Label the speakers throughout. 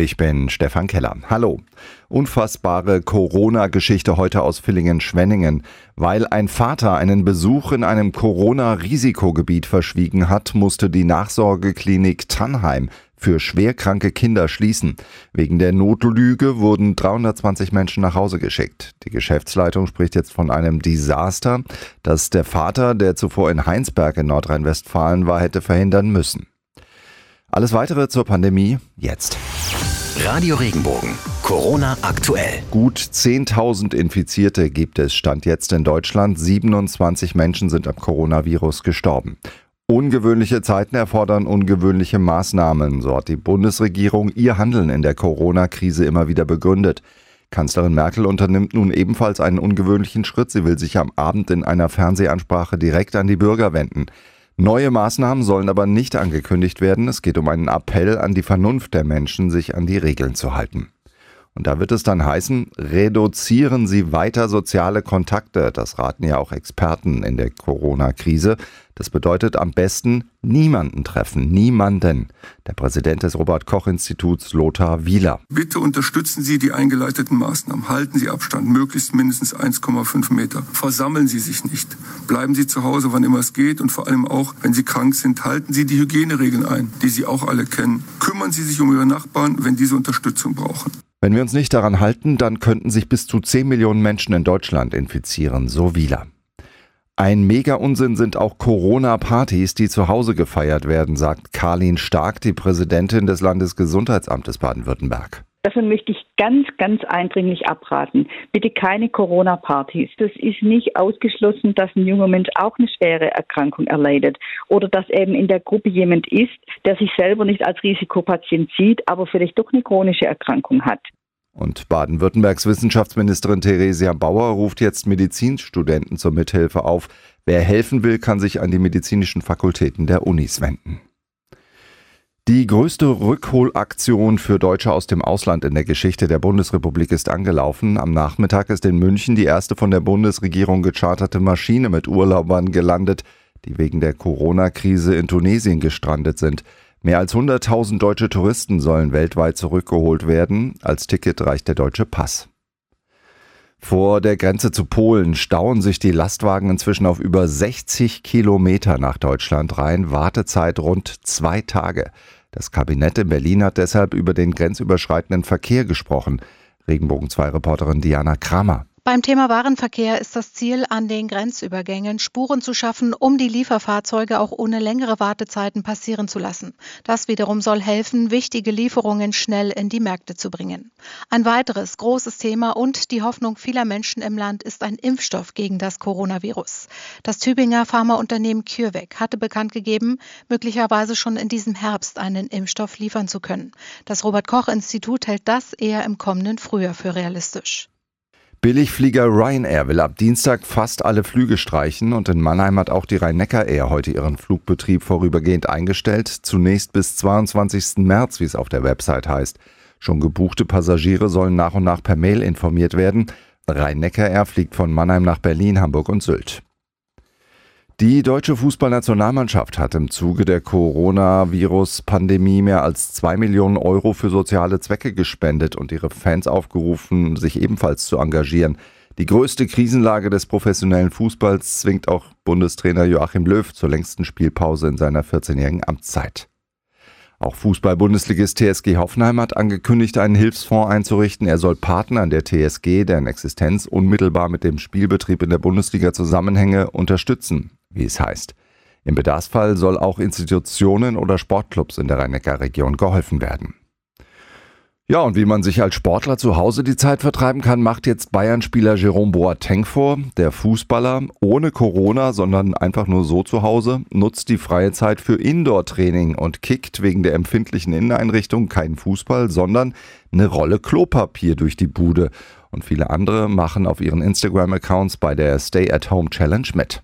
Speaker 1: Ich bin Stefan Keller. Hallo. Unfassbare Corona-Geschichte heute aus Villingen-Schwenningen. Weil ein Vater einen Besuch in einem Corona-Risikogebiet verschwiegen hat, musste die Nachsorgeklinik Tannheim für schwerkranke Kinder schließen. Wegen der Notlüge wurden 320 Menschen nach Hause geschickt. Die Geschäftsleitung spricht jetzt von einem Desaster, das der Vater, der zuvor in Heinsberg in Nordrhein-Westfalen war, hätte verhindern müssen. Alles weitere zur Pandemie jetzt.
Speaker 2: Radio Regenbogen. Corona aktuell.
Speaker 1: Gut 10.000 Infizierte gibt es, stand jetzt in Deutschland. 27 Menschen sind am Coronavirus gestorben. Ungewöhnliche Zeiten erfordern ungewöhnliche Maßnahmen, so hat die Bundesregierung ihr Handeln in der Corona-Krise immer wieder begründet. Kanzlerin Merkel unternimmt nun ebenfalls einen ungewöhnlichen Schritt. Sie will sich am Abend in einer Fernsehansprache direkt an die Bürger wenden. Neue Maßnahmen sollen aber nicht angekündigt werden. Es geht um einen Appell an die Vernunft der Menschen, sich an die Regeln zu halten. Und da wird es dann heißen, reduzieren Sie weiter soziale Kontakte. Das raten ja auch Experten in der Corona-Krise. Das bedeutet am besten niemanden treffen, niemanden. Der Präsident des Robert-Koch-Instituts, Lothar Wieler.
Speaker 3: Bitte unterstützen Sie die eingeleiteten Maßnahmen. Halten Sie Abstand, möglichst mindestens 1,5 Meter. Versammeln Sie sich nicht. Bleiben Sie zu Hause, wann immer es geht. Und vor allem auch, wenn Sie krank sind, halten Sie die Hygieneregeln ein, die Sie auch alle kennen. Kümmern Sie sich um Ihre Nachbarn, wenn diese Unterstützung brauchen.
Speaker 1: Wenn wir uns nicht daran halten, dann könnten sich bis zu 10 Millionen Menschen in Deutschland infizieren, so Wieler. Ein Mega-Unsinn sind auch Corona-Partys, die zu Hause gefeiert werden, sagt Karlin Stark, die Präsidentin des Landesgesundheitsamtes Baden-Württemberg.
Speaker 4: Davon möchte ich ganz, ganz eindringlich abraten. Bitte keine Corona-Partys. Das ist nicht ausgeschlossen, dass ein junger Mensch auch eine schwere Erkrankung erleidet oder dass eben in der Gruppe jemand ist, der sich selber nicht als Risikopatient sieht, aber vielleicht doch eine chronische Erkrankung hat.
Speaker 1: Und Baden-Württembergs Wissenschaftsministerin Theresia Bauer ruft jetzt Medizinstudenten zur Mithilfe auf. Wer helfen will, kann sich an die medizinischen Fakultäten der Unis wenden. Die größte Rückholaktion für Deutsche aus dem Ausland in der Geschichte der Bundesrepublik ist angelaufen. Am Nachmittag ist in München die erste von der Bundesregierung gecharterte Maschine mit Urlaubern gelandet, die wegen der Corona-Krise in Tunesien gestrandet sind. Mehr als 100.000 deutsche Touristen sollen weltweit zurückgeholt werden. Als Ticket reicht der deutsche Pass. Vor der Grenze zu Polen stauen sich die Lastwagen inzwischen auf über 60 Kilometer nach Deutschland rein. Wartezeit rund zwei Tage. Das Kabinett in Berlin hat deshalb über den grenzüberschreitenden Verkehr gesprochen. Regenbogen 2 Reporterin Diana Kramer.
Speaker 5: Beim Thema Warenverkehr ist das Ziel, an den Grenzübergängen Spuren zu schaffen, um die Lieferfahrzeuge auch ohne längere Wartezeiten passieren zu lassen. Das wiederum soll helfen, wichtige Lieferungen schnell in die Märkte zu bringen. Ein weiteres großes Thema und die Hoffnung vieler Menschen im Land ist ein Impfstoff gegen das Coronavirus. Das Tübinger Pharmaunternehmen CureVac hatte bekannt gegeben, möglicherweise schon in diesem Herbst einen Impfstoff liefern zu können. Das Robert Koch Institut hält das eher im kommenden Frühjahr für realistisch.
Speaker 1: Billigflieger Ryanair will ab Dienstag fast alle Flüge streichen und in Mannheim hat auch die Rhein-Neckar Air heute ihren Flugbetrieb vorübergehend eingestellt, zunächst bis 22. März, wie es auf der Website heißt. Schon gebuchte Passagiere sollen nach und nach per Mail informiert werden. Rhein-Neckar Air fliegt von Mannheim nach Berlin, Hamburg und Sylt. Die deutsche Fußballnationalmannschaft hat im Zuge der Coronavirus-Pandemie mehr als zwei Millionen Euro für soziale Zwecke gespendet und ihre Fans aufgerufen, sich ebenfalls zu engagieren. Die größte Krisenlage des professionellen Fußballs zwingt auch Bundestrainer Joachim Löw zur längsten Spielpause in seiner 14-jährigen Amtszeit. Auch Fußball-Bundesligist TSG Hoffenheim hat angekündigt, einen Hilfsfonds einzurichten. Er soll Partnern der TSG, deren Existenz unmittelbar mit dem Spielbetrieb in der Bundesliga zusammenhänge, unterstützen wie es heißt. Im Bedarfsfall soll auch Institutionen oder Sportclubs in der Rhein-Neckar-Region geholfen werden. Ja, und wie man sich als Sportler zu Hause die Zeit vertreiben kann, macht jetzt Bayern-Spieler Jerome Boateng vor. Der Fußballer, ohne Corona, sondern einfach nur so zu Hause, nutzt die freie Zeit für Indoor-Training und kickt wegen der empfindlichen Inneneinrichtung keinen Fußball, sondern eine Rolle Klopapier durch die Bude. Und viele andere machen auf ihren Instagram-Accounts bei der Stay-at-Home-Challenge mit.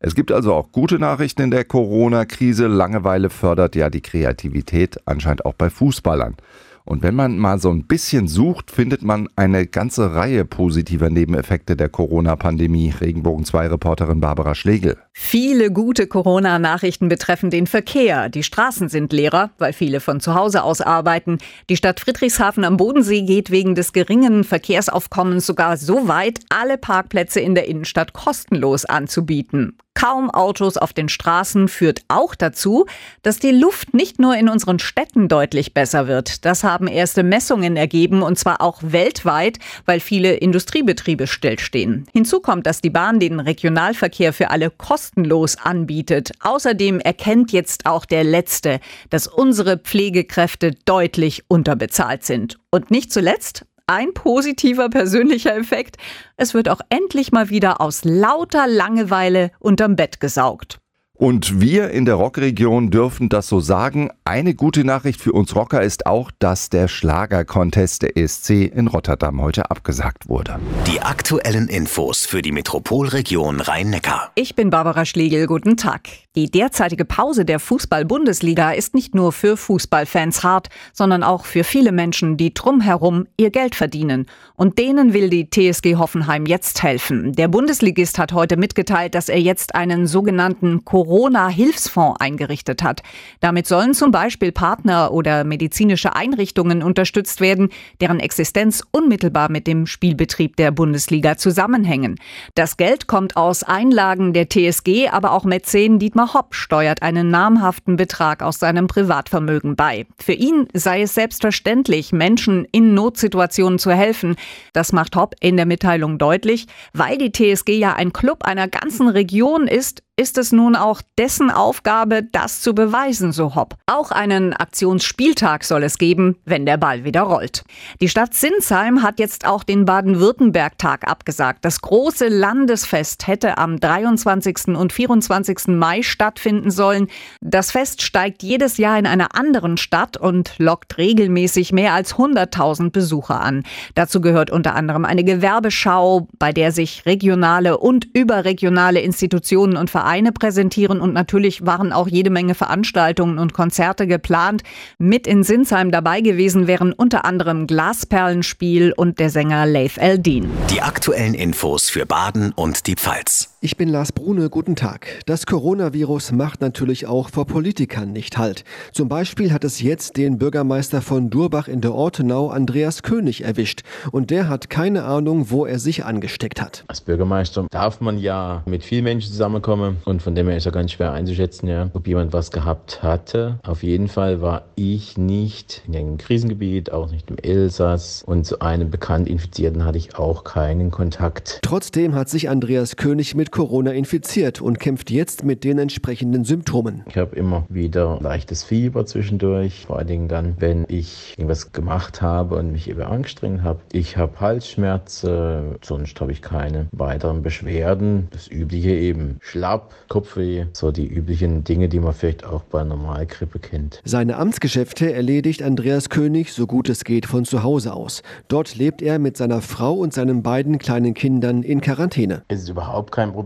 Speaker 1: Es gibt also auch gute Nachrichten in der Corona-Krise. Langeweile fördert ja die Kreativität anscheinend auch bei Fußballern. Und wenn man mal so ein bisschen sucht, findet man eine ganze Reihe positiver Nebeneffekte der Corona-Pandemie. Regenbogen 2 Reporterin Barbara Schlegel.
Speaker 6: Viele gute Corona-Nachrichten betreffen den Verkehr. Die Straßen sind leerer, weil viele von zu Hause aus arbeiten. Die Stadt Friedrichshafen am Bodensee geht wegen des geringen Verkehrsaufkommens sogar so weit, alle Parkplätze in der Innenstadt kostenlos anzubieten. Kaum Autos auf den Straßen führt auch dazu, dass die Luft nicht nur in unseren Städten deutlich besser wird. Das haben erste Messungen ergeben und zwar auch weltweit, weil viele Industriebetriebe stillstehen. Hinzu kommt, dass die Bahn den Regionalverkehr für alle kostenlos anbietet. Außerdem erkennt jetzt auch der Letzte, dass unsere Pflegekräfte deutlich unterbezahlt sind. Und nicht zuletzt ein positiver persönlicher Effekt. Es wird auch endlich mal wieder aus lauter Langeweile unterm Bett gesaugt.
Speaker 1: Und wir in der Rockregion dürfen das so sagen. Eine gute Nachricht für uns Rocker ist auch, dass der Schlagercontest der ESC in Rotterdam heute abgesagt wurde.
Speaker 2: Die aktuellen Infos für die Metropolregion Rhein-Neckar.
Speaker 6: Ich bin Barbara Schlegel. Guten Tag. Die derzeitige Pause der Fußball-Bundesliga ist nicht nur für Fußballfans hart, sondern auch für viele Menschen, die drumherum ihr Geld verdienen. Und denen will die TSG Hoffenheim jetzt helfen. Der Bundesligist hat heute mitgeteilt, dass er jetzt einen sogenannten Corona-Hilfsfonds eingerichtet hat. Damit sollen zum Beispiel Partner oder medizinische Einrichtungen unterstützt werden, deren Existenz unmittelbar mit dem Spielbetrieb der Bundesliga zusammenhängen. Das Geld kommt aus Einlagen der TSG, aber auch Mäzen Dietmar Hopp steuert einen namhaften Betrag aus seinem Privatvermögen bei. Für ihn sei es selbstverständlich, Menschen in Notsituationen zu helfen. Das macht Hopp in der Mitteilung deutlich. Weil die TSG ja ein Club einer ganzen Region ist, ist es nun auch dessen Aufgabe, das zu beweisen, so Hopp. Auch einen Aktionsspieltag soll es geben, wenn der Ball wieder rollt. Die Stadt Sinsheim hat jetzt auch den Baden-Württemberg-Tag abgesagt. Das große Landesfest hätte am 23. und 24. Mai stattfinden sollen. Das Fest steigt jedes Jahr in einer anderen Stadt und lockt regelmäßig mehr als 100.000 Besucher an. Dazu gehört unter anderem eine Gewerbeschau, bei der sich regionale und überregionale Institutionen und Vereine Vereine präsentieren und natürlich waren auch jede Menge Veranstaltungen und Konzerte geplant. Mit in Sinsheim dabei gewesen wären unter anderem Glasperlenspiel und der Sänger Leif Eldin.
Speaker 2: Die aktuellen Infos für Baden und die Pfalz.
Speaker 7: Ich bin Lars Brune, guten Tag. Das Coronavirus macht natürlich auch vor Politikern nicht Halt. Zum Beispiel hat es jetzt den Bürgermeister von Durbach in der Ortenau, Andreas König, erwischt. Und der hat keine Ahnung, wo er sich angesteckt hat.
Speaker 8: Als Bürgermeister darf man ja mit vielen Menschen zusammenkommen und von dem her ist ja ganz schwer einzuschätzen, ja, ob jemand was gehabt hatte. Auf jeden Fall war ich nicht in einem Krisengebiet, auch nicht im Elsass und zu einem bekannt Infizierten hatte ich auch keinen Kontakt.
Speaker 7: Trotzdem hat sich Andreas König mit mit Corona infiziert und kämpft jetzt mit den entsprechenden Symptomen.
Speaker 8: Ich habe immer wieder leichtes Fieber zwischendurch, vor allen Dingen dann, wenn ich irgendwas gemacht habe und mich eben angestrengt habe. Ich habe Halsschmerzen, sonst habe ich keine weiteren Beschwerden. Das übliche eben schlapp, Kopfweh, so die üblichen Dinge, die man vielleicht auch bei Normalgrippe kennt.
Speaker 7: Seine Amtsgeschäfte erledigt Andreas König so gut es geht von zu Hause aus. Dort lebt er mit seiner Frau und seinen beiden kleinen Kindern in Quarantäne.
Speaker 8: Es ist überhaupt kein Problem.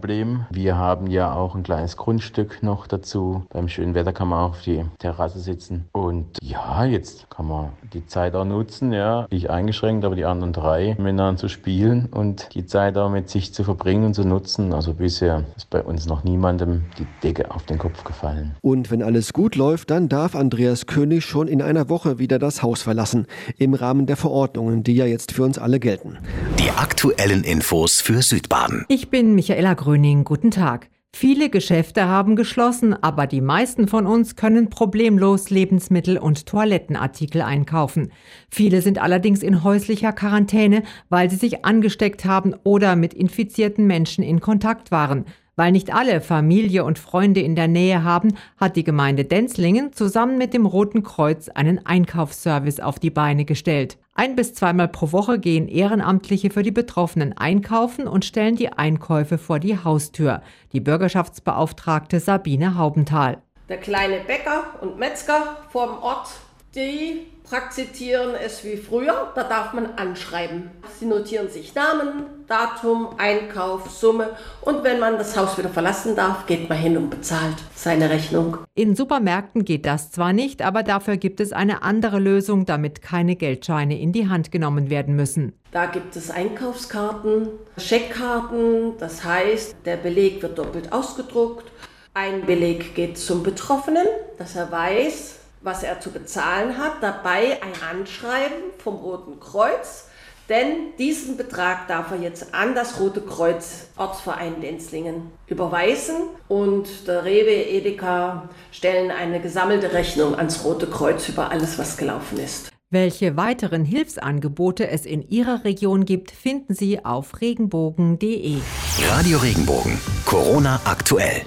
Speaker 8: Wir haben ja auch ein kleines Grundstück noch dazu. Beim schönen Wetter kann man auf die Terrasse sitzen. Und ja, jetzt kann man die Zeit auch nutzen, ja. Ich eingeschränkt, aber die anderen drei miteinander zu spielen und die Zeit auch mit sich zu verbringen und zu nutzen. Also bisher ist bei uns noch niemandem die Decke auf den Kopf gefallen.
Speaker 7: Und wenn alles gut läuft, dann darf Andreas König schon in einer Woche wieder das Haus verlassen. Im Rahmen der Verordnungen, die ja jetzt für uns alle gelten.
Speaker 2: Die aktuellen Infos für Südbaden.
Speaker 9: Ich bin Michaela Gröning, guten Tag. Viele Geschäfte haben geschlossen, aber die meisten von uns können problemlos Lebensmittel und Toilettenartikel einkaufen. Viele sind allerdings in häuslicher Quarantäne, weil sie sich angesteckt haben oder mit infizierten Menschen in Kontakt waren. Weil nicht alle Familie und Freunde in der Nähe haben, hat die Gemeinde Denzlingen zusammen mit dem Roten Kreuz einen Einkaufsservice auf die Beine gestellt. Ein bis zweimal pro Woche gehen Ehrenamtliche für die Betroffenen einkaufen und stellen die Einkäufe vor die Haustür. Die Bürgerschaftsbeauftragte Sabine Haubenthal.
Speaker 10: Der kleine Bäcker und Metzger vorm Ort, die praktizieren es wie früher, da darf man anschreiben. Sie notieren sich Namen, Datum, Einkauf, Summe und wenn man das Haus wieder verlassen darf, geht man hin und bezahlt seine Rechnung.
Speaker 9: In Supermärkten geht das zwar nicht, aber dafür gibt es eine andere Lösung, damit keine Geldscheine in die Hand genommen werden müssen.
Speaker 10: Da gibt es Einkaufskarten, Scheckkarten, das heißt, der Beleg wird doppelt ausgedruckt. Ein Beleg geht zum Betroffenen, dass er weiß, was er zu bezahlen hat, dabei ein Anschreiben vom Roten Kreuz, denn diesen Betrag darf er jetzt an das Rote Kreuz Ortsverein Lenzlingen überweisen und der Rewe, Edeka stellen eine gesammelte Rechnung ans Rote Kreuz über alles, was gelaufen ist.
Speaker 9: Welche weiteren Hilfsangebote es in Ihrer Region gibt, finden Sie auf regenbogen.de.
Speaker 2: Radio Regenbogen, Corona aktuell.